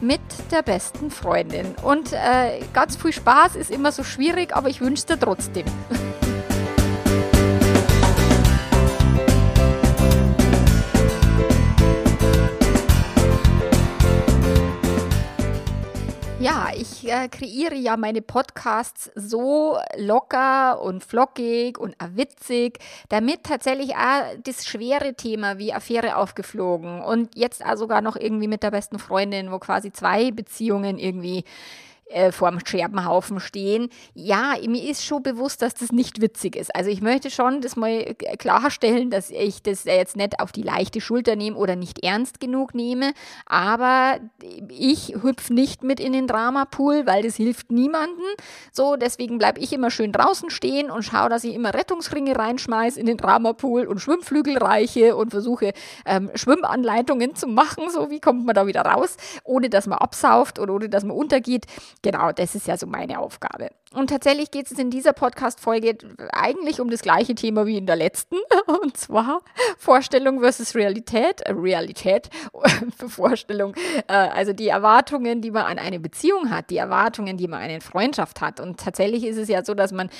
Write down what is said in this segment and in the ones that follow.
mit der besten Freundin. Und äh, ganz viel Spaß ist immer so schwierig, aber ich wünsche dir trotzdem. Ja, ich äh, kreiere ja meine Podcasts so locker und flockig und witzig, damit tatsächlich auch das schwere Thema wie Affäre aufgeflogen und jetzt auch sogar noch irgendwie mit der besten Freundin, wo quasi zwei Beziehungen irgendwie äh, vorm Scherbenhaufen stehen. Ja, mir ist schon bewusst, dass das nicht witzig ist. Also ich möchte schon das mal klarstellen, dass ich das jetzt nicht auf die leichte Schulter nehme oder nicht ernst genug nehme. Aber ich hüpfe nicht mit in den Dramapool, weil das hilft niemandem. So, deswegen bleibe ich immer schön draußen stehen und schaue, dass ich immer Rettungsringe reinschmeiße in den Dramapool und Schwimmflügel reiche und versuche ähm, Schwimmanleitungen zu machen. So, wie kommt man da wieder raus, ohne dass man absauft oder ohne dass man untergeht. Genau, das ist ja so meine Aufgabe. Und tatsächlich geht es in dieser Podcast-Folge eigentlich um das gleiche Thema wie in der letzten. Und zwar Vorstellung versus Realität. Äh, Realität Vorstellung. Äh, also die Erwartungen, die man an eine Beziehung hat, die Erwartungen, die man an eine Freundschaft hat. Und tatsächlich ist es ja so, dass man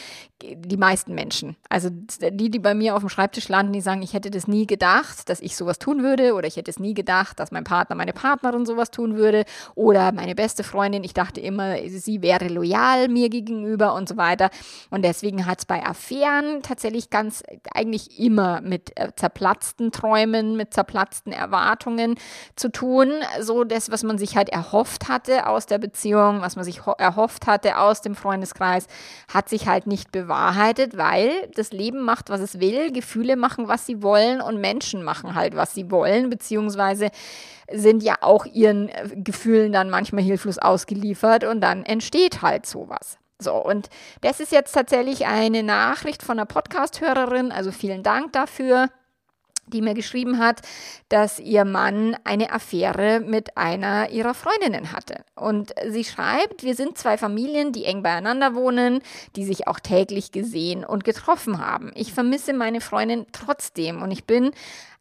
die meisten Menschen, also die, die bei mir auf dem Schreibtisch landen, die sagen, ich hätte das nie gedacht, dass ich sowas tun würde. Oder ich hätte es nie gedacht, dass mein Partner, meine Partnerin sowas tun würde. Oder meine beste Freundin, ich dachte immer, sie wäre loyal mir gegenüber und so weiter. Und deswegen hat es bei Affären tatsächlich ganz eigentlich immer mit äh, zerplatzten Träumen, mit zerplatzten Erwartungen zu tun. So das, was man sich halt erhofft hatte aus der Beziehung, was man sich erhofft hatte aus dem Freundeskreis, hat sich halt nicht bewahrheitet, weil das Leben macht, was es will, Gefühle machen, was sie wollen und Menschen machen halt, was sie wollen, beziehungsweise sind ja auch ihren äh, Gefühlen dann manchmal hilflos ausgeliefert und dann entsteht halt sowas. So, und das ist jetzt tatsächlich eine Nachricht von einer Podcast-Hörerin, also vielen Dank dafür die mir geschrieben hat, dass ihr Mann eine Affäre mit einer ihrer Freundinnen hatte. Und sie schreibt, wir sind zwei Familien, die eng beieinander wohnen, die sich auch täglich gesehen und getroffen haben. Ich vermisse meine Freundin trotzdem und ich bin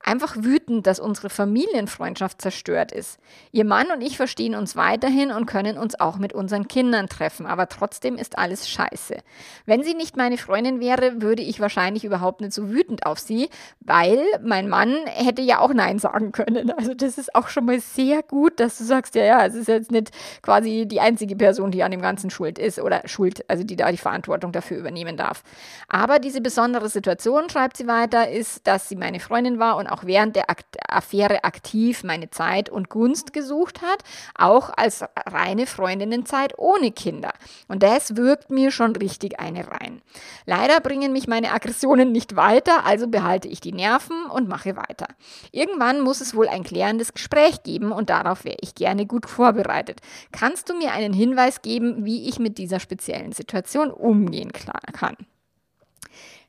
einfach wütend, dass unsere Familienfreundschaft zerstört ist. Ihr Mann und ich verstehen uns weiterhin und können uns auch mit unseren Kindern treffen, aber trotzdem ist alles scheiße. Wenn sie nicht meine Freundin wäre, würde ich wahrscheinlich überhaupt nicht so wütend auf sie, weil mein Mann hätte ja auch Nein sagen können. Also das ist auch schon mal sehr gut, dass du sagst, ja, ja, es ist jetzt nicht quasi die einzige Person, die an dem Ganzen schuld ist oder schuld, also die da die Verantwortung dafür übernehmen darf. Aber diese besondere Situation, schreibt sie weiter, ist, dass sie meine Freundin war und auch während der Affäre aktiv meine Zeit und Gunst gesucht hat, auch als reine Freundinnenzeit ohne Kinder. Und das wirkt mir schon richtig eine rein. Leider bringen mich meine Aggressionen nicht weiter, also behalte ich die Nerven und mache weiter. Irgendwann muss es wohl ein klärendes Gespräch geben und darauf wäre ich gerne gut vorbereitet. Kannst du mir einen Hinweis geben, wie ich mit dieser speziellen Situation umgehen kann?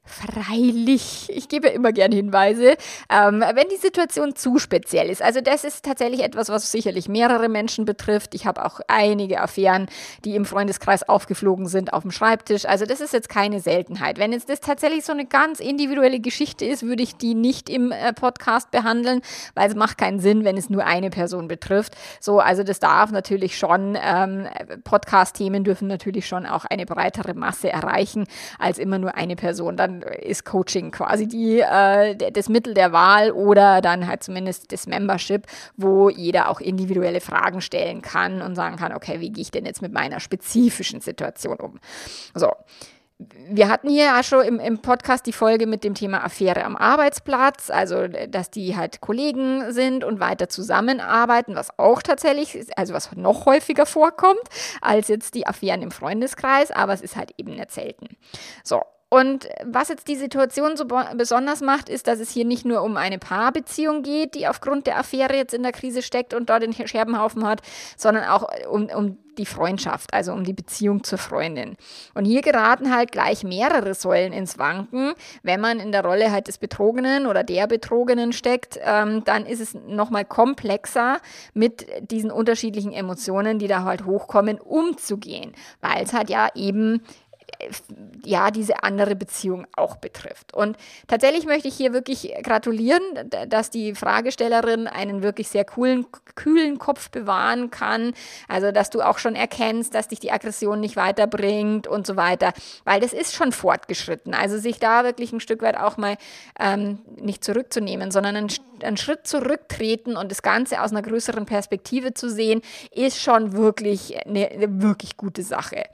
Freilich, ich gebe immer gern Hinweise, ähm, wenn die Situation zu speziell ist. Also das ist tatsächlich etwas, was sicherlich mehrere Menschen betrifft. Ich habe auch einige Affären, die im Freundeskreis aufgeflogen sind auf dem Schreibtisch. Also das ist jetzt keine Seltenheit. Wenn jetzt das tatsächlich so eine ganz individuelle Geschichte ist, würde ich die nicht im äh, Podcast behandeln, weil es macht keinen Sinn, wenn es nur eine Person betrifft. So, also das darf natürlich schon, ähm, Podcast-Themen dürfen natürlich schon auch eine breitere Masse erreichen als immer nur eine Person. Dann ist Coaching quasi die, äh, das Mittel der Wahl oder dann halt zumindest das Membership, wo jeder auch individuelle Fragen stellen kann und sagen kann, okay, wie gehe ich denn jetzt mit meiner spezifischen Situation um? So. Wir hatten hier ja schon im, im, Podcast die Folge mit dem Thema Affäre am Arbeitsplatz, also dass die halt Kollegen sind und weiter zusammenarbeiten, was auch tatsächlich, also was noch häufiger vorkommt als jetzt die Affären im Freundeskreis, aber es ist halt eben nicht selten. So, Und was jetzt die Situation so besonders macht, ist, dass es hier nicht nur um eine Paarbeziehung geht, die aufgrund der Affäre jetzt in der Krise steckt und dort den Scherbenhaufen hat, sondern auch um, um die Freundschaft, also um die Beziehung zur Freundin. Und hier geraten halt gleich mehrere Säulen ins Wanken. Wenn man in der Rolle halt des Betrogenen oder der Betrogenen steckt, ähm, dann ist es nochmal komplexer, mit diesen unterschiedlichen Emotionen, die da halt hochkommen, umzugehen, weil es halt ja eben ja, diese andere Beziehung auch betrifft. Und tatsächlich möchte ich hier wirklich gratulieren, dass die Fragestellerin einen wirklich sehr coolen, kühlen Kopf bewahren kann. Also, dass du auch schon erkennst, dass dich die Aggression nicht weiterbringt und so weiter. Weil das ist schon fortgeschritten. Also, sich da wirklich ein Stück weit auch mal ähm, nicht zurückzunehmen, sondern einen, einen Schritt zurücktreten und das Ganze aus einer größeren Perspektive zu sehen, ist schon wirklich eine, eine wirklich gute Sache.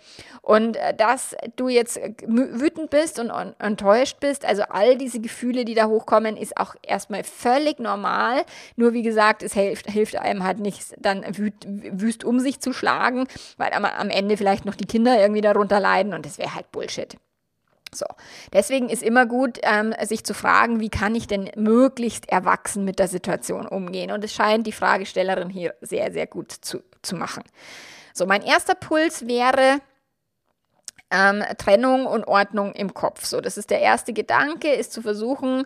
Und äh, dass du jetzt äh, wütend bist und enttäuscht bist, also all diese Gefühle, die da hochkommen, ist auch erstmal völlig normal. Nur wie gesagt, es hilft, hilft einem halt nicht, dann wüt, wüst um sich zu schlagen, weil am, am Ende vielleicht noch die Kinder irgendwie darunter leiden und das wäre halt Bullshit. So, deswegen ist immer gut, ähm, sich zu fragen, wie kann ich denn möglichst erwachsen mit der Situation umgehen? Und es scheint die Fragestellerin hier sehr, sehr gut zu, zu machen. So, mein erster Puls wäre, ähm, Trennung und Ordnung im Kopf. So, das ist der erste Gedanke, ist zu versuchen,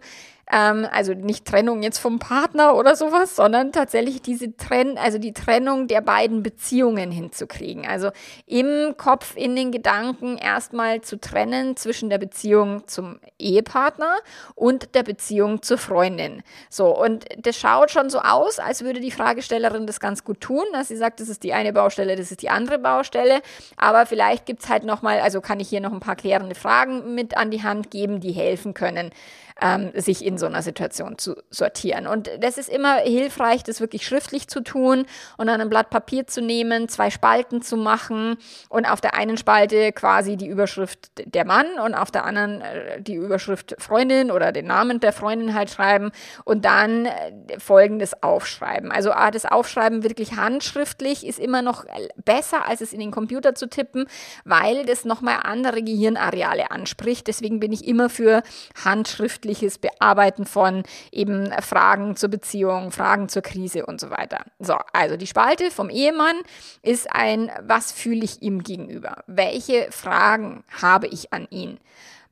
ähm, also nicht Trennung jetzt vom Partner oder sowas, sondern tatsächlich diese Trenn, also die Trennung der beiden Beziehungen hinzukriegen. Also im Kopf, in den Gedanken erstmal zu trennen zwischen der Beziehung zum Ehepartner und der Beziehung zur Freundin. So, und das schaut schon so aus, als würde die Fragestellerin das ganz gut tun, dass sie sagt, das ist die eine Baustelle, das ist die andere Baustelle. Aber vielleicht gibt's halt nochmal, also kann ich hier noch ein paar klärende Fragen mit an die Hand geben, die helfen können ähm, sich in so einer Situation zu sortieren. Und das ist immer hilfreich, das wirklich schriftlich zu tun und dann ein Blatt Papier zu nehmen, zwei Spalten zu machen und auf der einen Spalte quasi die Überschrift der Mann und auf der anderen äh, die Überschrift Freundin oder den Namen der Freundin halt schreiben und dann äh, folgendes aufschreiben. Also ah, das Aufschreiben wirklich handschriftlich ist immer noch besser, als es in den Computer zu tippen, weil das nochmal andere Gehirnareale anspricht. Deswegen bin ich immer für handschriftlich schriftliches Bearbeiten von eben Fragen zur Beziehung, Fragen zur Krise und so weiter. So, also die Spalte vom Ehemann ist ein, was fühle ich ihm gegenüber? Welche Fragen habe ich an ihn?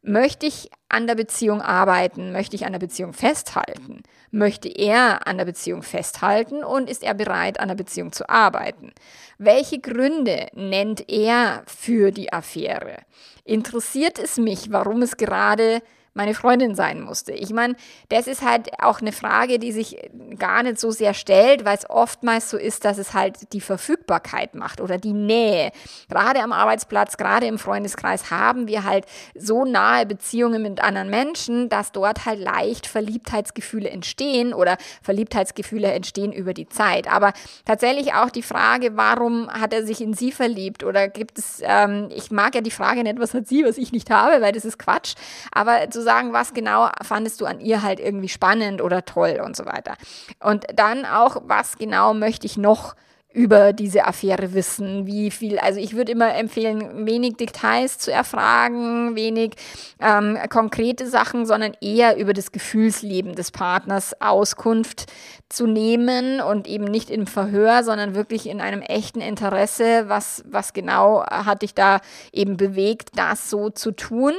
Möchte ich an der Beziehung arbeiten? Möchte ich an der Beziehung festhalten? Möchte er an der Beziehung festhalten und ist er bereit, an der Beziehung zu arbeiten? Welche Gründe nennt er für die Affäre? Interessiert es mich, warum es gerade meine Freundin sein musste. Ich meine, das ist halt auch eine Frage, die sich gar nicht so sehr stellt, weil es oftmals so ist, dass es halt die Verfügbarkeit macht oder die Nähe. Gerade am Arbeitsplatz, gerade im Freundeskreis haben wir halt so nahe Beziehungen mit anderen Menschen, dass dort halt leicht Verliebtheitsgefühle entstehen oder Verliebtheitsgefühle entstehen über die Zeit. Aber tatsächlich auch die Frage, warum hat er sich in sie verliebt oder gibt es, ähm, ich mag ja die Frage nicht, was hat sie, was ich nicht habe, weil das ist Quatsch, aber zu sagen, was genau fandest du an ihr halt irgendwie spannend oder toll und so weiter. Und dann auch, was genau möchte ich noch über diese Affäre wissen, wie viel, also ich würde immer empfehlen, wenig Details zu erfragen, wenig ähm, konkrete Sachen, sondern eher über das Gefühlsleben des Partners Auskunft zu nehmen und eben nicht im Verhör, sondern wirklich in einem echten Interesse, was, was genau hat dich da eben bewegt, das so zu tun.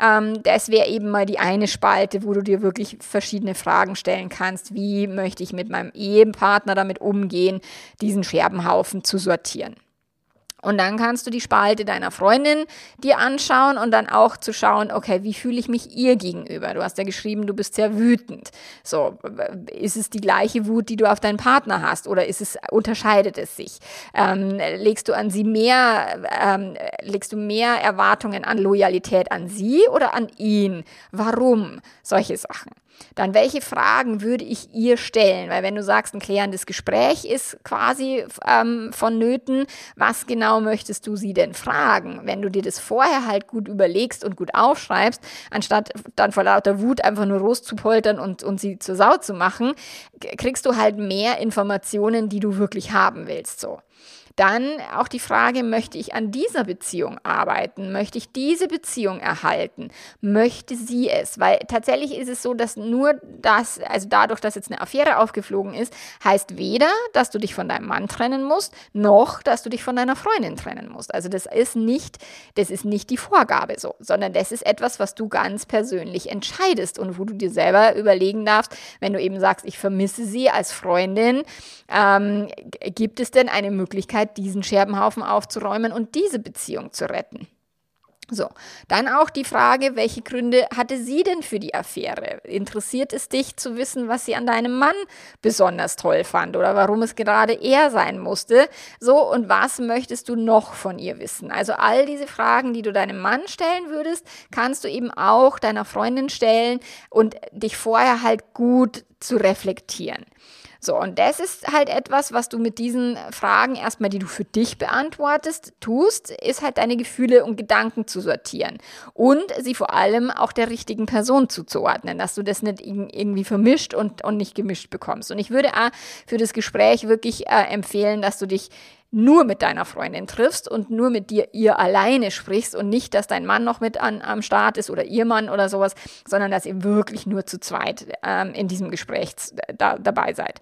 Ähm, das wäre eben mal die eine Spalte, wo du dir wirklich verschiedene Fragen stellen kannst. Wie möchte ich mit meinem Ehepartner damit umgehen, diesen Scherbenhaufen zu sortieren. Und dann kannst du die Spalte deiner Freundin dir anschauen und dann auch zu schauen, okay, wie fühle ich mich ihr gegenüber? Du hast ja geschrieben, du bist sehr wütend. So, ist es die gleiche Wut, die du auf deinen Partner hast oder ist es, unterscheidet es sich? Ähm, legst du an sie mehr, ähm, legst du mehr Erwartungen an Loyalität an sie oder an ihn? Warum? Solche Sachen dann welche Fragen würde ich ihr stellen? Weil wenn du sagst, ein klärendes Gespräch ist quasi ähm, vonnöten, was genau möchtest du sie denn fragen? Wenn du dir das vorher halt gut überlegst und gut aufschreibst, anstatt dann vor lauter Wut einfach nur loszupoltern und, und sie zur Sau zu machen, kriegst du halt mehr Informationen, die du wirklich haben willst. So. Dann auch die Frage, möchte ich an dieser Beziehung arbeiten? Möchte ich diese Beziehung erhalten? Möchte sie es? Weil tatsächlich ist es so, dass nur das, also dadurch, dass jetzt eine Affäre aufgeflogen ist, heißt weder, dass du dich von deinem Mann trennen musst, noch, dass du dich von deiner Freundin trennen musst. Also das ist nicht, das ist nicht die Vorgabe so, sondern das ist etwas, was du ganz persönlich entscheidest und wo du dir selber überlegen darfst, wenn du eben sagst, ich vermisse sie als Freundin, ähm, gibt es denn eine Möglichkeit, diesen Scherbenhaufen aufzuräumen und diese Beziehung zu retten? So, dann auch die Frage, welche Gründe hatte sie denn für die Affäre? Interessiert es dich zu wissen, was sie an deinem Mann besonders toll fand oder warum es gerade er sein musste? So, und was möchtest du noch von ihr wissen? Also all diese Fragen, die du deinem Mann stellen würdest, kannst du eben auch deiner Freundin stellen und dich vorher halt gut zu reflektieren. So, und das ist halt etwas, was du mit diesen Fragen erstmal, die du für dich beantwortest, tust, ist halt deine Gefühle und Gedanken zu sortieren und sie vor allem auch der richtigen Person zuzuordnen, dass du das nicht irgendwie vermischt und, und nicht gemischt bekommst. Und ich würde auch für das Gespräch wirklich äh, empfehlen, dass du dich nur mit deiner Freundin triffst und nur mit dir ihr alleine sprichst und nicht, dass dein Mann noch mit an, am Start ist oder ihr Mann oder sowas, sondern dass ihr wirklich nur zu zweit ähm, in diesem Gespräch da, dabei seid.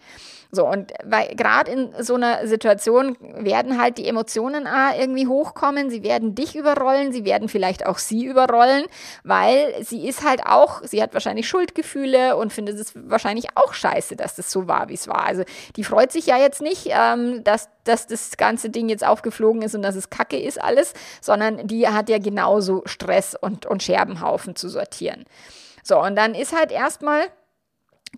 So, und weil gerade in so einer Situation werden halt die Emotionen ah, irgendwie hochkommen, sie werden dich überrollen, sie werden vielleicht auch sie überrollen, weil sie ist halt auch, sie hat wahrscheinlich Schuldgefühle und findet es wahrscheinlich auch scheiße, dass das so war, wie es war. Also die freut sich ja jetzt nicht, ähm, dass, dass das ganze Ding jetzt aufgeflogen ist und dass es kacke ist alles, sondern die hat ja genauso Stress und, und Scherbenhaufen zu sortieren. So, und dann ist halt erstmal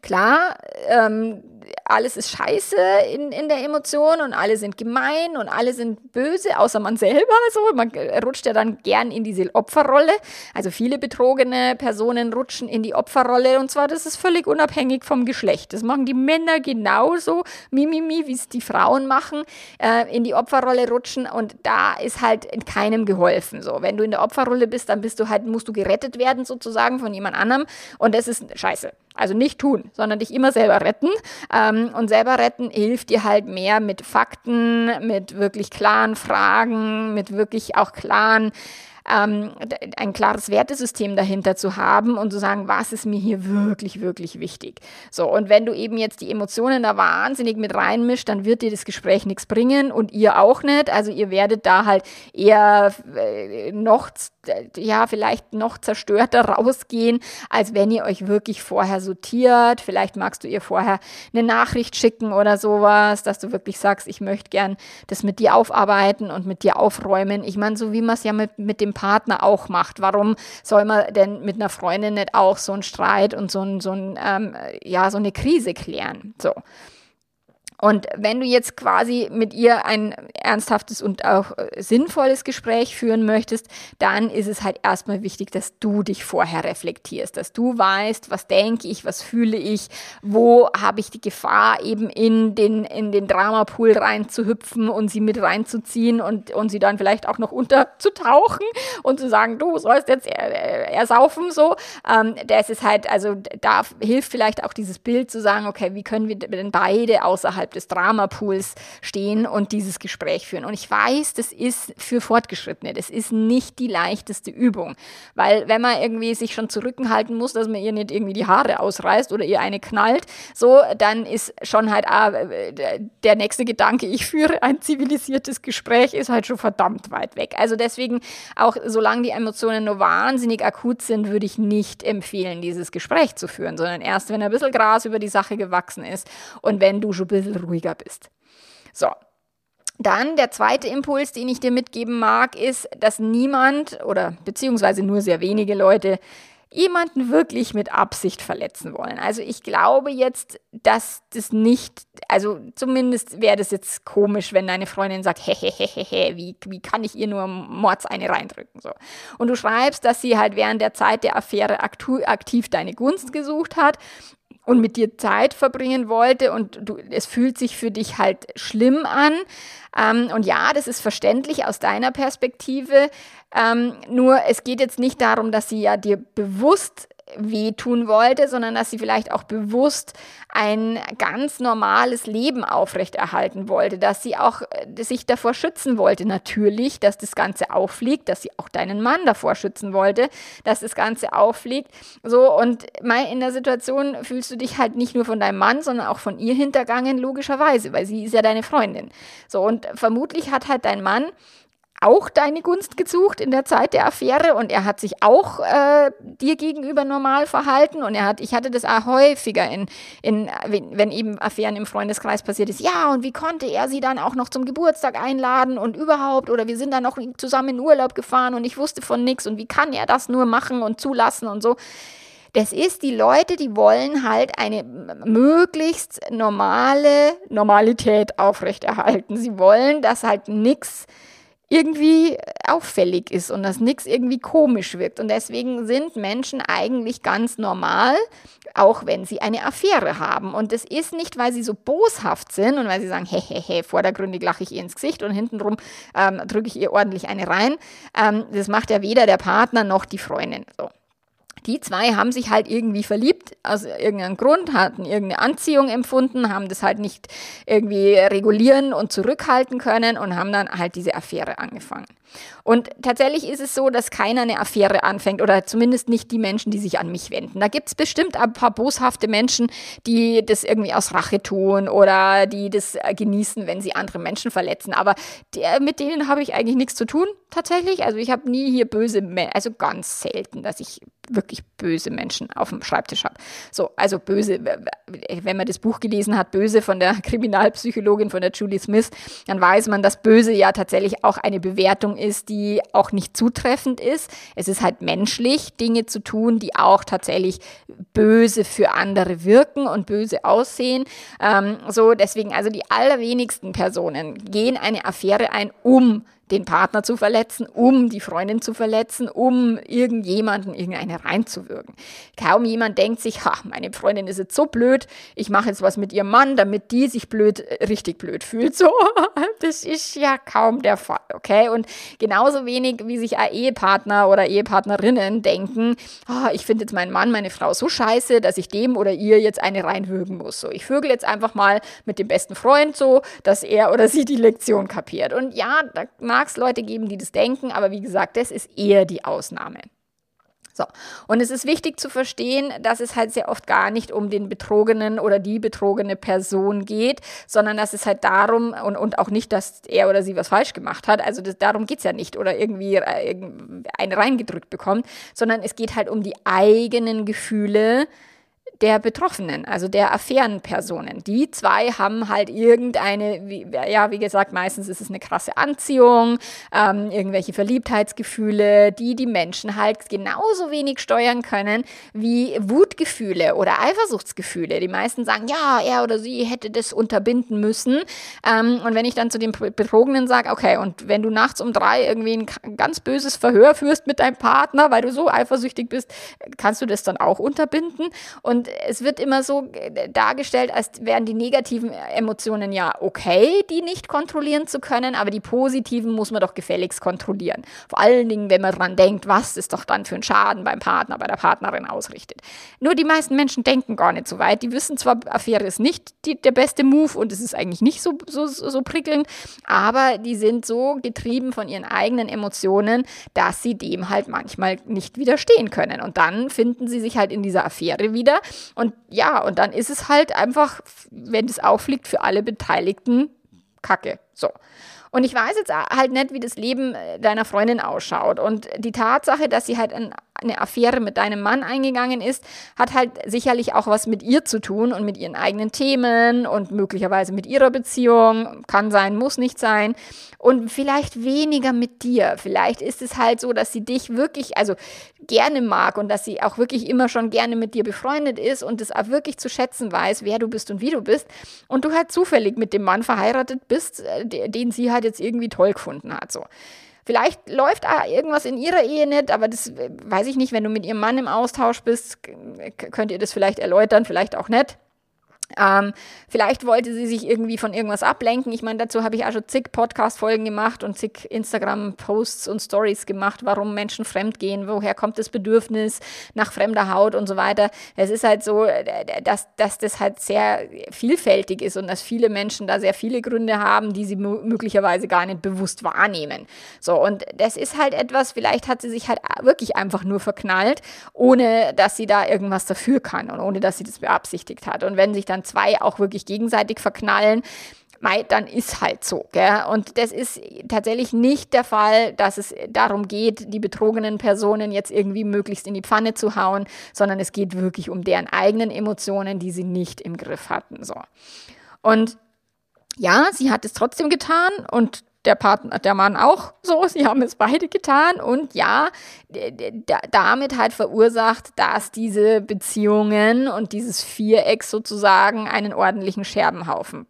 klar, ähm, alles ist scheiße in, in der Emotion und alle sind gemein und alle sind böse, außer man selber. So, man rutscht ja dann gern in diese Opferrolle. Also viele betrogene Personen rutschen in die Opferrolle und zwar, das ist völlig unabhängig vom Geschlecht. Das machen die Männer genauso, mimimi, wie es die Frauen machen, äh, in die Opferrolle rutschen und da ist halt in keinem geholfen. So, wenn du in der Opferrolle bist, dann bist du halt, musst du gerettet werden sozusagen von jemand anderem und das ist scheiße. Also nicht tun, sondern dich immer selber retten. Ähm, und selber retten hilft dir halt mehr mit Fakten, mit wirklich klaren Fragen, mit wirklich auch klaren ähm, ein klares Wertesystem dahinter zu haben und zu sagen, was ist mir hier wirklich, wirklich wichtig. So, und wenn du eben jetzt die Emotionen da wahnsinnig mit reinmischt, dann wird dir das Gespräch nichts bringen und ihr auch nicht. Also ihr werdet da halt eher äh, noch ja, vielleicht noch zerstörter rausgehen, als wenn ihr euch wirklich vorher sortiert. Vielleicht magst du ihr vorher eine Nachricht schicken oder sowas, dass du wirklich sagst, ich möchte gern das mit dir aufarbeiten und mit dir aufräumen. Ich meine, so wie man es ja mit, mit dem Partner auch macht. Warum soll man denn mit einer Freundin nicht auch so einen Streit und so, ein, so, ein, ähm, ja, so eine Krise klären? So. Und wenn du jetzt quasi mit ihr ein ernsthaftes und auch äh, sinnvolles Gespräch führen möchtest, dann ist es halt erstmal wichtig, dass du dich vorher reflektierst, dass du weißt, was denke ich, was fühle ich, wo habe ich die Gefahr, eben in den, in den Dramapool reinzuhüpfen und sie mit reinzuziehen und, und sie dann vielleicht auch noch unterzutauchen und zu sagen, du sollst jetzt ersaufen, so. Ähm, das ist halt, also da hilft vielleicht auch dieses Bild zu sagen, okay, wie können wir denn beide außerhalb außerhalb des Dramapools stehen und dieses Gespräch führen. Und ich weiß, das ist für Fortgeschrittene, das ist nicht die leichteste Übung, weil wenn man irgendwie sich schon zurückhalten muss, dass man ihr nicht irgendwie die Haare ausreißt oder ihr eine knallt, so, dann ist schon halt ah, der nächste Gedanke, ich führe ein zivilisiertes Gespräch, ist halt schon verdammt weit weg. Also deswegen auch, solange die Emotionen nur wahnsinnig akut sind, würde ich nicht empfehlen, dieses Gespräch zu führen, sondern erst, wenn ein bisschen Gras über die Sache gewachsen ist und wenn du schon ein bisschen ruhiger bist. So. Dann der zweite Impuls, den ich dir mitgeben mag, ist, dass niemand oder beziehungsweise nur sehr wenige Leute jemanden wirklich mit Absicht verletzen wollen. Also ich glaube jetzt, dass das nicht, also zumindest wäre das jetzt komisch, wenn deine Freundin sagt, hehehehe, wie, wie kann ich ihr nur Mords eine reindrücken, so. Und du schreibst, dass sie halt während der Zeit der Affäre aktiv deine Gunst gesucht hat und mit dir Zeit verbringen wollte und du, es fühlt sich für dich halt schlimm an. Ähm, und ja, das ist verständlich aus deiner Perspektive. Ähm, nur es geht jetzt nicht darum, dass sie ja dir bewusst wehtun wollte, sondern dass sie vielleicht auch bewusst ein ganz normales Leben aufrechterhalten wollte, dass sie auch äh, sich davor schützen wollte. Natürlich, dass das Ganze auffliegt, dass sie auch deinen Mann davor schützen wollte, dass das Ganze auffliegt. So, und in der Situation fühlst du dich halt nicht nur von deinem Mann, sondern auch von ihr hintergangen, logischerweise, weil sie ist ja deine Freundin. So, und vermutlich hat halt dein Mann auch deine Gunst gesucht in der Zeit der Affäre und er hat sich auch äh, dir gegenüber normal verhalten und er hat, ich hatte das auch häufiger in, in wenn, eben Affären im Freundeskreis passiert ist, ja und wie konnte er sie dann auch noch zum Geburtstag einladen und überhaupt oder wir sind dann noch zusammen in Urlaub gefahren und ich wusste von nichts und wie kann er das nur machen und zulassen und so. Das ist, die Leute, die wollen halt eine möglichst normale Normalität aufrechterhalten. Sie wollen, dass halt nichts irgendwie auffällig ist und dass nichts irgendwie komisch wirkt. Und deswegen sind Menschen eigentlich ganz normal, auch wenn sie eine Affäre haben. Und das ist nicht, weil sie so boshaft sind und weil sie sagen, hey, vordergründig lache ich ihr ins Gesicht und hintenrum ähm, drücke ich ihr ordentlich eine rein. Ähm, das macht ja weder der Partner noch die Freundin. So die zwei haben sich halt irgendwie verliebt, aus irgendeinem Grund, hatten irgendeine Anziehung empfunden, haben das halt nicht irgendwie regulieren und zurückhalten können und haben dann halt diese Affäre angefangen. Und tatsächlich ist es so, dass keiner eine Affäre anfängt oder zumindest nicht die Menschen, die sich an mich wenden. Da gibt es bestimmt ein paar boshafte Menschen, die das irgendwie aus Rache tun oder die das genießen, wenn sie andere Menschen verletzen. Aber der, mit denen habe ich eigentlich nichts zu tun, tatsächlich. Also ich habe nie hier böse, also ganz selten, dass ich wirklich böse Menschen auf dem Schreibtisch habe. So, also böse, wenn man das Buch gelesen hat, böse von der Kriminalpsychologin, von der Julie Smith, dann weiß man, dass böse ja tatsächlich auch eine Bewertung ist, die auch nicht zutreffend ist. Es ist halt menschlich, Dinge zu tun, die auch tatsächlich böse für andere wirken und böse aussehen. Ähm, so, deswegen, also die allerwenigsten Personen gehen eine Affäre ein, um den Partner zu verletzen, um die Freundin zu verletzen, um irgendjemanden irgendeine reinzuwirken. Kaum jemand denkt sich, ha, meine Freundin ist jetzt so blöd, ich mache jetzt was mit ihrem Mann, damit die sich blöd, richtig blöd fühlt. So, das ist ja kaum der Fall, okay? Und genauso wenig, wie sich Ehepartner oder Ehepartnerinnen denken, oh, ich finde jetzt meinen Mann, meine Frau so scheiße, dass ich dem oder ihr jetzt eine reinwürgen muss. So, ich vögel jetzt einfach mal mit dem besten Freund so, dass er oder sie die Lektion kapiert. Und ja, da mag es Leute geben, die das denken, aber wie gesagt, das ist eher die Ausnahme. So. Und es ist wichtig zu verstehen, dass es halt sehr oft gar nicht um den Betrogenen oder die betrogene Person geht, sondern dass es halt darum und, und auch nicht, dass er oder sie was falsch gemacht hat. Also das, darum geht es ja nicht oder irgendwie äh, einen reingedrückt bekommt, sondern es geht halt um die eigenen Gefühle, der Betroffenen, also der Affärenpersonen. Die zwei haben halt irgendeine, wie, ja, wie gesagt, meistens ist es eine krasse Anziehung, ähm, irgendwelche Verliebtheitsgefühle, die die Menschen halt genauso wenig steuern können wie Wutgefühle oder Eifersuchtsgefühle. Die meisten sagen, ja, er oder sie hätte das unterbinden müssen. Ähm, und wenn ich dann zu den Betrogenen sage, okay, und wenn du nachts um drei irgendwie ein ganz böses Verhör führst mit deinem Partner, weil du so eifersüchtig bist, kannst du das dann auch unterbinden? Und es wird immer so äh, dargestellt, als wären die negativen Emotionen ja okay, die nicht kontrollieren zu können, aber die positiven muss man doch gefälligst kontrollieren. Vor allen Dingen, wenn man dran denkt, was es doch dann für einen Schaden beim Partner, bei der Partnerin ausrichtet. Nur die meisten Menschen denken gar nicht so weit. Die wissen zwar, Affäre ist nicht die, der beste Move und es ist eigentlich nicht so, so, so prickelnd, aber die sind so getrieben von ihren eigenen Emotionen, dass sie dem halt manchmal nicht widerstehen können. Und dann finden sie sich halt in dieser Affäre wieder und ja, und dann ist es halt einfach, wenn es auffliegt, für alle Beteiligten Kacke. So. Und ich weiß jetzt halt nicht, wie das Leben äh, deiner Freundin ausschaut. Und die Tatsache, dass sie halt ein eine Affäre mit deinem Mann eingegangen ist, hat halt sicherlich auch was mit ihr zu tun und mit ihren eigenen Themen und möglicherweise mit ihrer Beziehung. Kann sein, muss nicht sein. Und vielleicht weniger mit dir. Vielleicht ist es halt so, dass sie dich wirklich, also gerne mag und dass sie auch wirklich immer schon gerne mit dir befreundet ist und es auch wirklich zu schätzen weiß, wer du bist und wie du bist. Und du halt zufällig mit dem Mann verheiratet bist, äh, den sie halt jetzt irgendwie toll gefunden hat. So. Vielleicht läuft irgendwas in ihrer Ehe nicht, aber das äh, weiß ich nicht. Wenn du mit ihrem Mann im Austausch bist, könnt ihr das vielleicht erläutern, vielleicht auch nicht. Ähm, vielleicht wollte sie sich irgendwie von irgendwas ablenken. Ich meine, dazu habe ich auch schon zig Podcast-Folgen gemacht und zig Instagram-Posts und Stories gemacht, warum Menschen fremd gehen, woher kommt das Bedürfnis nach fremder Haut und so weiter. Es ist halt so, äh, dass, dass das halt sehr vielfältig ist und dass viele Menschen da sehr viele Gründe haben, die sie möglicherweise gar nicht bewusst wahrnehmen. So, und das ist halt etwas, vielleicht hat sie sich halt wirklich einfach nur verknallt, ohne dass sie da irgendwas dafür kann und ohne dass sie das beabsichtigt hat. Und wenn sich dann dann zwei auch wirklich gegenseitig verknallen, Mei, dann ist halt so. Gell? Und das ist tatsächlich nicht der Fall, dass es darum geht, die betrogenen Personen jetzt irgendwie möglichst in die Pfanne zu hauen, sondern es geht wirklich um deren eigenen Emotionen, die sie nicht im Griff hatten. So. Und ja, sie hat es trotzdem getan und der Partner, der Mann auch so. Sie haben es beide getan und ja, damit halt verursacht, dass diese Beziehungen und dieses Viereck sozusagen einen ordentlichen Scherbenhaufen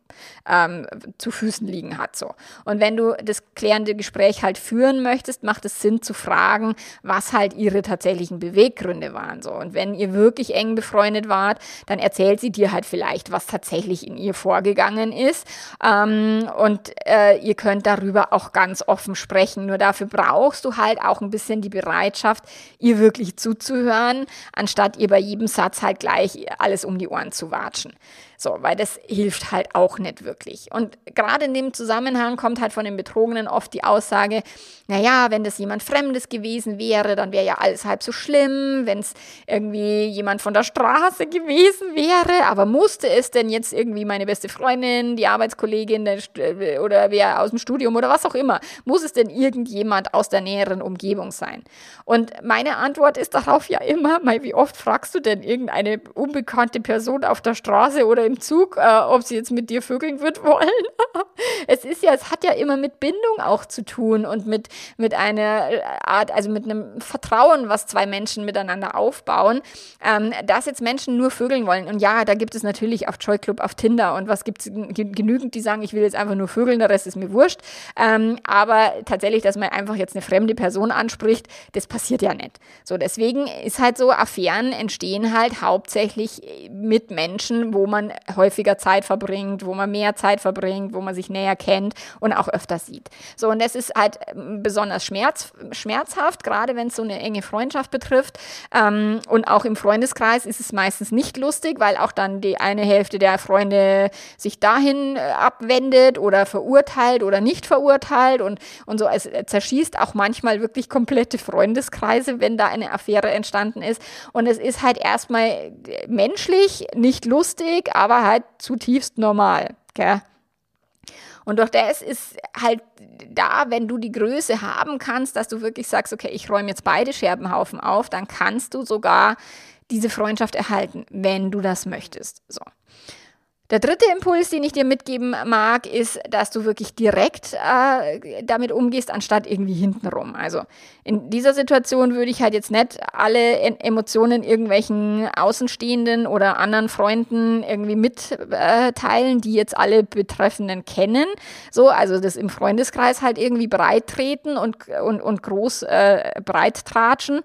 ähm, zu Füßen liegen hat. So. Und wenn du das klärende Gespräch halt führen möchtest, macht es Sinn zu fragen, was halt ihre tatsächlichen Beweggründe waren. So. Und wenn ihr wirklich eng befreundet wart, dann erzählt sie dir halt vielleicht, was tatsächlich in ihr vorgegangen ist. Ähm, und äh, ihr könnt darüber auch ganz offen sprechen. Nur dafür brauchst du halt auch ein bisschen die Bereitschaft, ihr wirklich zuzuhören, anstatt ihr bei jedem Satz halt gleich alles um die Ohren zu watschen. So, weil das hilft halt auch nicht wirklich. Und gerade in dem Zusammenhang kommt halt von den Betrogenen oft die Aussage, naja, wenn das jemand Fremdes gewesen wäre, dann wäre ja alles halb so schlimm, wenn es irgendwie jemand von der Straße gewesen wäre, aber musste es denn jetzt irgendwie meine beste Freundin, die Arbeitskollegin äh, oder wer aus dem Studium oder was auch immer, muss es denn irgendjemand aus der näheren Umgebung sein? Und meine Antwort ist darauf ja immer, mal, wie oft fragst du denn irgendeine unbekannte Person auf der Straße oder im Zug, äh, ob sie jetzt mit dir vögeln wird wollen. es ist ja, es hat ja immer mit Bindung auch zu tun und mit, mit einer Art, also mit einem Vertrauen, was zwei Menschen miteinander aufbauen, ähm, dass jetzt Menschen nur vögeln wollen. Und ja, da gibt es natürlich auf Joy Club, auf Tinder und was gibt es genügend, die sagen, ich will jetzt einfach nur vögeln, der Rest ist mir wurscht. Ähm, aber tatsächlich, dass man einfach jetzt eine fremde Person anspricht, das passiert ja nicht. So, deswegen ist halt so, Affären entstehen halt hauptsächlich mit Menschen, wo man häufiger Zeit verbringt, wo man mehr Zeit verbringt, wo man sich näher kennt und auch öfter sieht. So, und das ist halt ähm, besonders schmerz, schmerzhaft, gerade wenn es so eine enge Freundschaft betrifft. Ähm, und auch im Freundeskreis ist es meistens nicht lustig, weil auch dann die eine Hälfte der Freunde sich dahin äh, abwendet oder verurteilt oder nicht verurteilt und, und so. Es zerschießt auch manchmal wirklich komplette Freundeskreise, wenn da eine Affäre entstanden ist. Und es ist halt erstmal menschlich nicht lustig, aber halt zutiefst normal. Gell? Und durch das ist halt da, wenn du die Größe haben kannst, dass du wirklich sagst, okay, ich räume jetzt beide Scherbenhaufen auf, dann kannst du sogar diese Freundschaft erhalten, wenn du das möchtest. So. Der dritte Impuls, den ich dir mitgeben mag, ist, dass du wirklich direkt äh, damit umgehst, anstatt irgendwie hintenrum. Also in dieser Situation würde ich halt jetzt nicht alle Emotionen irgendwelchen Außenstehenden oder anderen Freunden irgendwie mitteilen, äh, die jetzt alle Betreffenden kennen. So, also das im Freundeskreis halt irgendwie breit treten und, und, und groß äh, breit tratschen.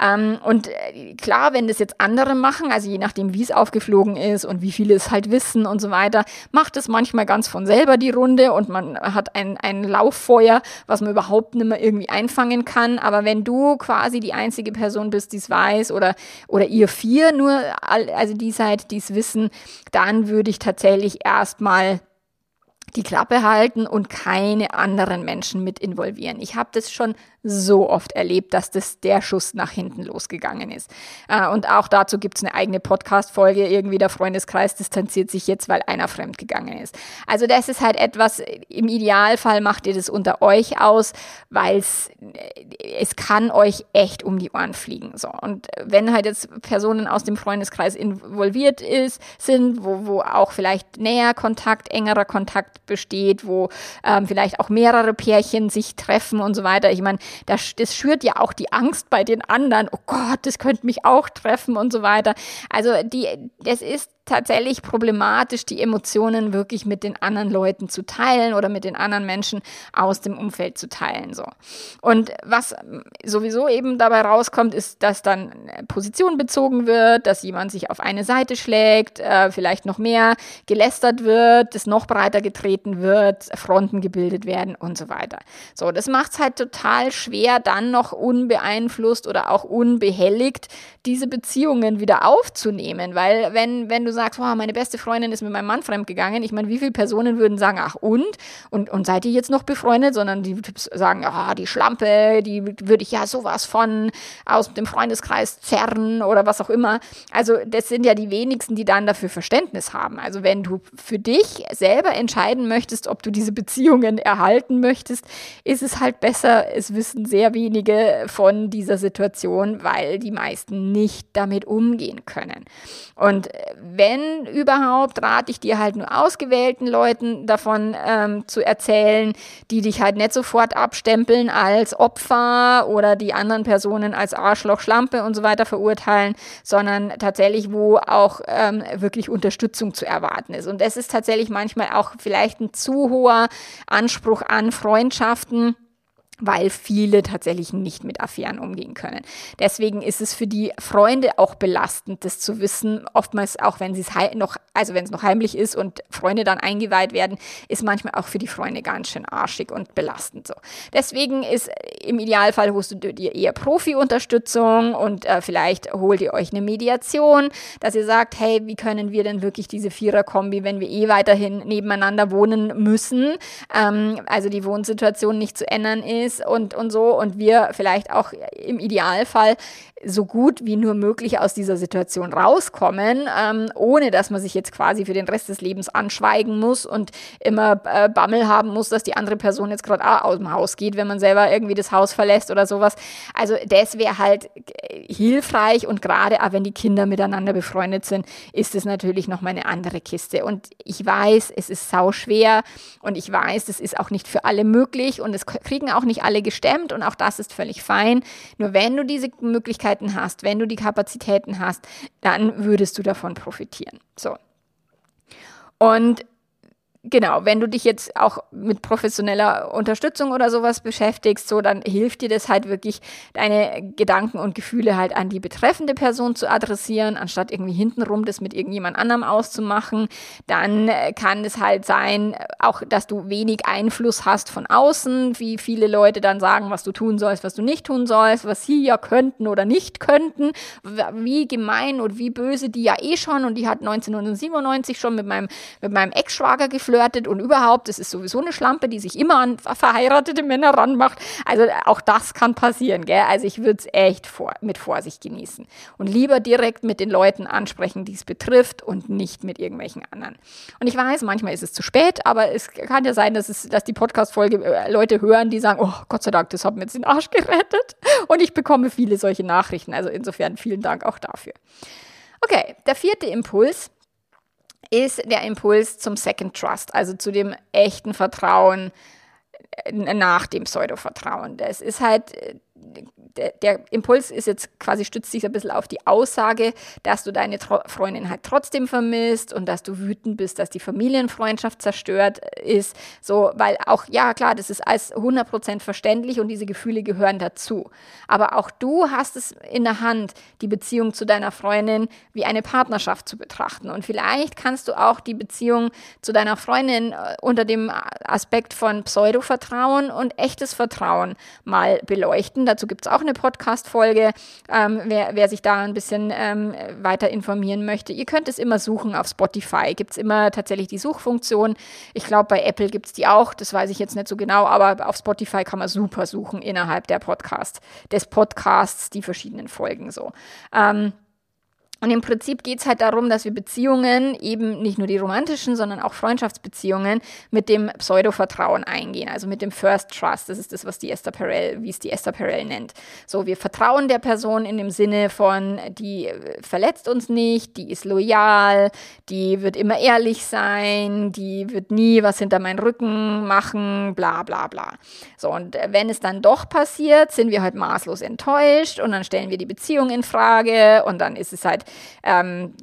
Ähm, und äh, klar, wenn das jetzt andere machen, also je nachdem, wie es aufgeflogen ist und wie viele es halt wissen und so weiter, macht es manchmal ganz von selber die Runde und man hat ein, ein Lauffeuer, was man überhaupt nicht mehr irgendwie einfangen kann. Aber wenn du quasi die einzige Person bist, die es weiß oder, oder ihr vier nur, also die seid, die es wissen, dann würde ich tatsächlich erstmal die Klappe halten und keine anderen Menschen mit involvieren. Ich habe das schon so oft erlebt, dass das der Schuss nach hinten losgegangen ist. Äh, und auch dazu gibt es eine eigene Podcast-Folge. Irgendwie der Freundeskreis distanziert sich jetzt, weil einer fremdgegangen ist. Also das ist halt etwas, im Idealfall macht ihr das unter euch aus, weil es, es kann euch echt um die Ohren fliegen. So. Und wenn halt jetzt Personen aus dem Freundeskreis involviert ist, sind, wo, wo auch vielleicht näher Kontakt, engerer Kontakt besteht, wo ähm, vielleicht auch mehrere Pärchen sich treffen und so weiter. Ich meine, das, das schürt ja auch die Angst bei den anderen. Oh Gott, das könnte mich auch treffen und so weiter. Also die, das ist tatsächlich problematisch, die Emotionen wirklich mit den anderen Leuten zu teilen oder mit den anderen Menschen aus dem Umfeld zu teilen. So. Und was sowieso eben dabei rauskommt, ist, dass dann Position bezogen wird, dass jemand sich auf eine Seite schlägt, äh, vielleicht noch mehr gelästert wird, es noch breiter getreten wird, Fronten gebildet werden und so weiter. So, das macht es halt total schwer, dann noch unbeeinflusst oder auch unbehelligt diese Beziehungen wieder aufzunehmen, weil wenn, wenn du sagst, wow, meine beste Freundin ist mit meinem Mann fremdgegangen, ich meine, wie viele Personen würden sagen, ach und? Und, und seid ihr jetzt noch befreundet? Sondern die sagen, ah, die Schlampe, die würde ich ja sowas von aus dem Freundeskreis zerren oder was auch immer. Also das sind ja die wenigsten, die dann dafür Verständnis haben. Also wenn du für dich selber entscheiden möchtest, ob du diese Beziehungen erhalten möchtest, ist es halt besser, es wissen sehr wenige von dieser Situation, weil die meisten nicht damit umgehen können. Und wenn überhaupt, rate ich dir halt nur ausgewählten Leuten davon ähm, zu erzählen, die dich halt nicht sofort abstempeln als Opfer oder die anderen Personen als Arschloch, Schlampe und so weiter verurteilen, sondern tatsächlich, wo auch ähm, wirklich Unterstützung zu erwarten ist. Und es ist tatsächlich manchmal auch vielleicht ein zu hoher Anspruch an Freundschaften weil viele tatsächlich nicht mit Affären umgehen können. Deswegen ist es für die Freunde auch belastend, das zu wissen. Oftmals auch, wenn es noch, also wenn es noch heimlich ist und Freunde dann eingeweiht werden, ist manchmal auch für die Freunde ganz schön arschig und belastend so. Deswegen ist im Idealfall holst du dir eher Profi-Unterstützung und äh, vielleicht holt ihr euch eine Mediation, dass ihr sagt, hey, wie können wir denn wirklich diese Vierer-Kombi, wenn wir eh weiterhin nebeneinander wohnen müssen, ähm, also die Wohnsituation nicht zu ändern ist, ist und, und so und wir vielleicht auch im Idealfall so gut wie nur möglich aus dieser Situation rauskommen, ähm, ohne dass man sich jetzt quasi für den Rest des Lebens anschweigen muss und immer äh, Bammel haben muss, dass die andere Person jetzt gerade aus dem Haus geht, wenn man selber irgendwie das Haus verlässt oder sowas. Also das wäre halt äh, hilfreich und gerade auch wenn die Kinder miteinander befreundet sind, ist es natürlich noch mal eine andere Kiste. Und ich weiß, es ist sau schwer und ich weiß, es ist auch nicht für alle möglich und es kriegen auch nicht alle gestemmt und auch das ist völlig fein. Nur wenn du diese Möglichkeit Möglichkeiten hast, wenn du die Kapazitäten hast, dann würdest du davon profitieren. So. Und genau, wenn du dich jetzt auch mit professioneller Unterstützung oder sowas beschäftigst, so dann hilft dir das halt wirklich, deine Gedanken und Gefühle halt an die betreffende Person zu adressieren, anstatt irgendwie hintenrum das mit irgendjemand anderem auszumachen. Dann äh, kann es halt sein, auch, dass du wenig Einfluss hast von außen, wie viele Leute dann sagen, was du tun sollst, was du nicht tun sollst, was sie ja könnten oder nicht könnten, wie gemein und wie böse die ja eh schon und die hat 1997 schon mit meinem, mit meinem Ex-Schwager geflirtet flirtet und überhaupt, das ist sowieso eine Schlampe, die sich immer an verheiratete Männer ranmacht. Also auch das kann passieren, gell? Also ich würde es echt vor, mit Vorsicht genießen. Und lieber direkt mit den Leuten ansprechen, die es betrifft und nicht mit irgendwelchen anderen. Und ich weiß, manchmal ist es zu spät, aber es kann ja sein, dass, es, dass die Podcast-Folge äh, Leute hören, die sagen, oh Gott sei Dank, das hat mir jetzt den Arsch gerettet. Und ich bekomme viele solche Nachrichten. Also insofern vielen Dank auch dafür. Okay, der vierte Impuls ist der Impuls zum Second Trust, also zu dem echten Vertrauen äh, nach dem Pseudo-Vertrauen. Das ist halt äh, der, Impuls ist jetzt quasi, stützt sich ein bisschen auf die Aussage, dass du deine Tro Freundin halt trotzdem vermisst und dass du wütend bist, dass die Familienfreundschaft zerstört ist. So, weil auch, ja klar, das ist alles 100% verständlich und diese Gefühle gehören dazu. Aber auch du hast es in der Hand, die Beziehung zu deiner Freundin wie eine Partnerschaft zu betrachten. Und vielleicht kannst du auch die Beziehung zu deiner Freundin äh, unter dem Aspekt von Pseudo-Vertrauen und echtes Vertrauen mal beleuchten Dazu gibt es auch eine Podcast-Folge, ähm, wer, wer, sich da ein bisschen ähm, weiter informieren möchte. Ihr könnt es immer suchen auf Spotify. Gibt es immer tatsächlich die Suchfunktion. Ich glaube, bei Apple gibt es die auch. Das weiß ich jetzt nicht so genau, aber auf Spotify kann man super suchen innerhalb der Podcast, des Podcasts, die verschiedenen Folgen so. Ähm, Und im Prinzip geht es halt darum, dass wir Beziehungen, eben nicht nur die romantischen, sondern auch Freundschaftsbeziehungen, mit dem Pseudo-Vertrauen eingehen, also mit dem First Trust. Das ist das, was die Esther Perel, wie es die Esther Perel nennt. So, wir vertrauen der Person in dem Sinne von, die verletzt uns nicht, die ist loyal, die wird immer ehrlich sein, die wird nie was hinter meinen Rücken machen, bla bla bla. So, und wenn es dann doch passiert, sind wir halt maßlos enttäuscht und dann stellen wir die Beziehung in Frage und dann ist es halt ähm,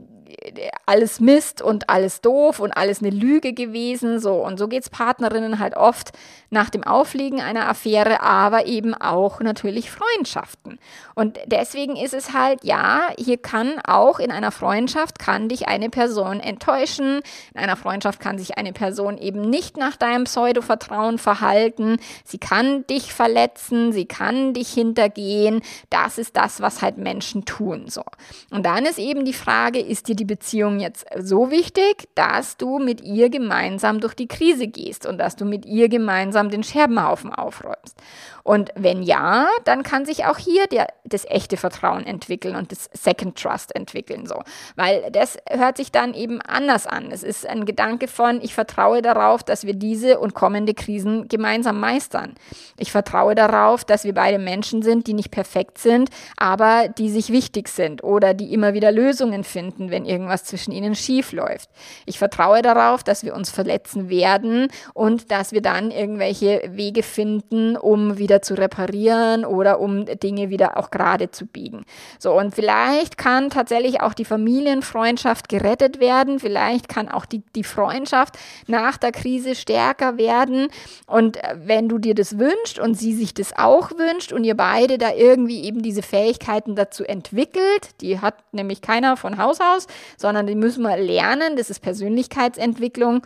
alles Mist und alles doof und alles eine Lüge gewesen. So und so geht es Partnerinnen halt oft nach dem Aufliegen einer Affäre, aber eben auch natürlich Freundschaften. Und deswegen ist es halt, ja, hier kann auch in einer Freundschaft kann dich eine Person enttäuschen. In einer Freundschaft kann sich eine Person eben nicht nach deinem Pseudo-Vertrauen verhalten. Sie kann dich verletzen, sie kann dich hintergehen. Das ist das, was halt Menschen tun. So. Und dann ist eben die Frage, ist dir die Beziehung jetzt so wichtig, dass du mit ihr gemeinsam durch die Krise gehst und dass du mit ihr gemeinsam den Scherbenhaufen aufräumst. Und wenn ja, dann kann sich auch hier der, das echte Vertrauen entwickeln und das Second Trust entwickeln, so. Weil das hört sich dann eben anders an. Es ist ein Gedanke von, ich vertraue darauf, dass wir diese und kommende Krisen gemeinsam meistern. Ich vertraue darauf, dass wir beide Menschen sind, die nicht perfekt sind, aber die sich wichtig sind oder die immer wieder Lösungen finden, wenn irgendwas zwischen ihnen schief läuft. Ich vertraue darauf, dass wir uns verletzen werden und dass wir dann irgendwelche Wege finden, um wieder wieder zu reparieren oder um Dinge wieder auch gerade zu biegen. So, und vielleicht kann tatsächlich auch die Familienfreundschaft gerettet werden. Vielleicht kann auch die, die Freundschaft nach der Krise stärker werden. Und äh, wenn du dir das wünschst und sie sich das auch wünscht und ihr beide da irgendwie eben diese Fähigkeiten dazu entwickelt, die hat nämlich keiner von Haus aus, sondern die müssen wir lernen. Das ist Persönlichkeitsentwicklung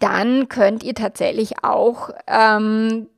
dann könnt ihr tatsächlich auch ähm,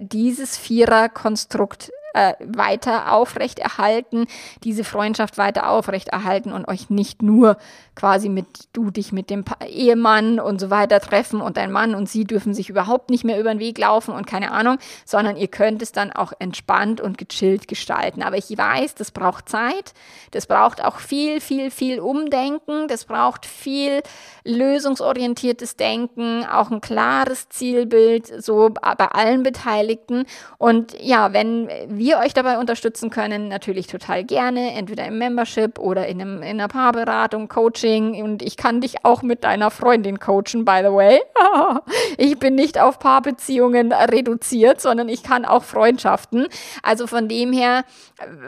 dieses Viererkonstrukt äh, weiter aufrechterhalten, diese Freundschaft weiter aufrechterhalten und euch nicht nur quasi mit du dich mit dem Ehemann und so weiter treffen und dein Mann und sie dürfen sich überhaupt nicht mehr über den Weg laufen und keine Ahnung, sondern ihr könnt es dann auch entspannt und gechillt gestalten. Aber ich weiß, das braucht Zeit, das braucht auch viel, viel, viel Umdenken, das braucht viel lösungsorientiertes Denken, auch ein klares Zielbild, so bei allen Beteiligten. Und ja, wenn wir euch dabei unterstützen können, natürlich total gerne, entweder im Membership oder in, einem, in einer Paarberatung, Coaching. Und ich kann dich auch mit deiner Freundin coachen, by the way. ich bin nicht auf Paarbeziehungen reduziert, sondern ich kann auch Freundschaften. Also von dem her,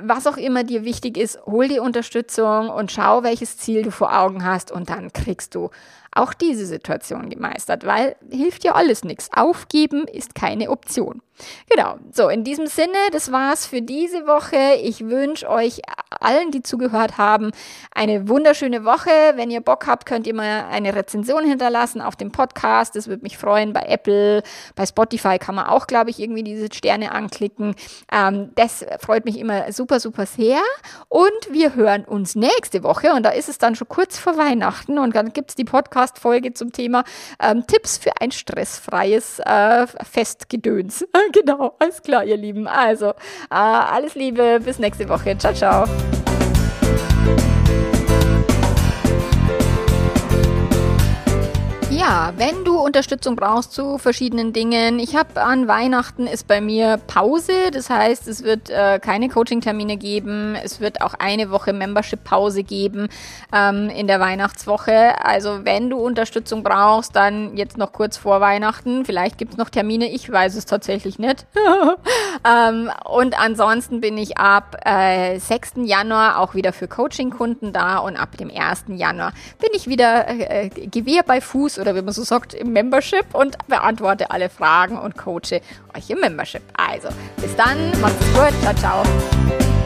was auch immer dir wichtig ist, hol die Unterstützung und schau, welches Ziel du vor Augen hast und dann kriegst du auch diese Situation gemeistert, weil hilft ja alles nichts. Aufgeben ist keine Option. Genau, so in diesem Sinne, das war's für diese Woche. Ich wünsche euch allen, die zugehört haben, eine wunderschöne Woche. Wenn ihr Bock habt, könnt ihr mal eine Rezension hinterlassen auf dem Podcast. Das würde mich freuen. Bei Apple, bei Spotify kann man auch, glaube ich, irgendwie diese Sterne anklicken. Ähm, das freut mich immer super, super sehr. Und wir hören uns nächste Woche. Und da ist es dann schon kurz vor Weihnachten. Und dann gibt es die Podcast-Folge zum Thema ähm, Tipps für ein stressfreies äh, Festgedöns. genau, alles klar, ihr Lieben. Also, äh, alles Liebe, bis nächste Woche. Ciao, ciao. Wenn du Unterstützung brauchst zu verschiedenen Dingen, ich habe an Weihnachten ist bei mir Pause, das heißt, es wird äh, keine Coaching-Termine geben, es wird auch eine Woche Membership-Pause geben ähm, in der Weihnachtswoche. Also wenn du Unterstützung brauchst, dann jetzt noch kurz vor Weihnachten, vielleicht gibt es noch Termine, ich weiß es tatsächlich nicht. ähm, und ansonsten bin ich ab äh, 6. Januar auch wieder für Coaching-Kunden da und ab dem 1. Januar bin ich wieder äh, Gewehr bei Fuß oder wie man so sagt, im Membership und beantworte alle Fragen und coache euch im Membership. Also, bis dann, macht's gut, ciao, ciao.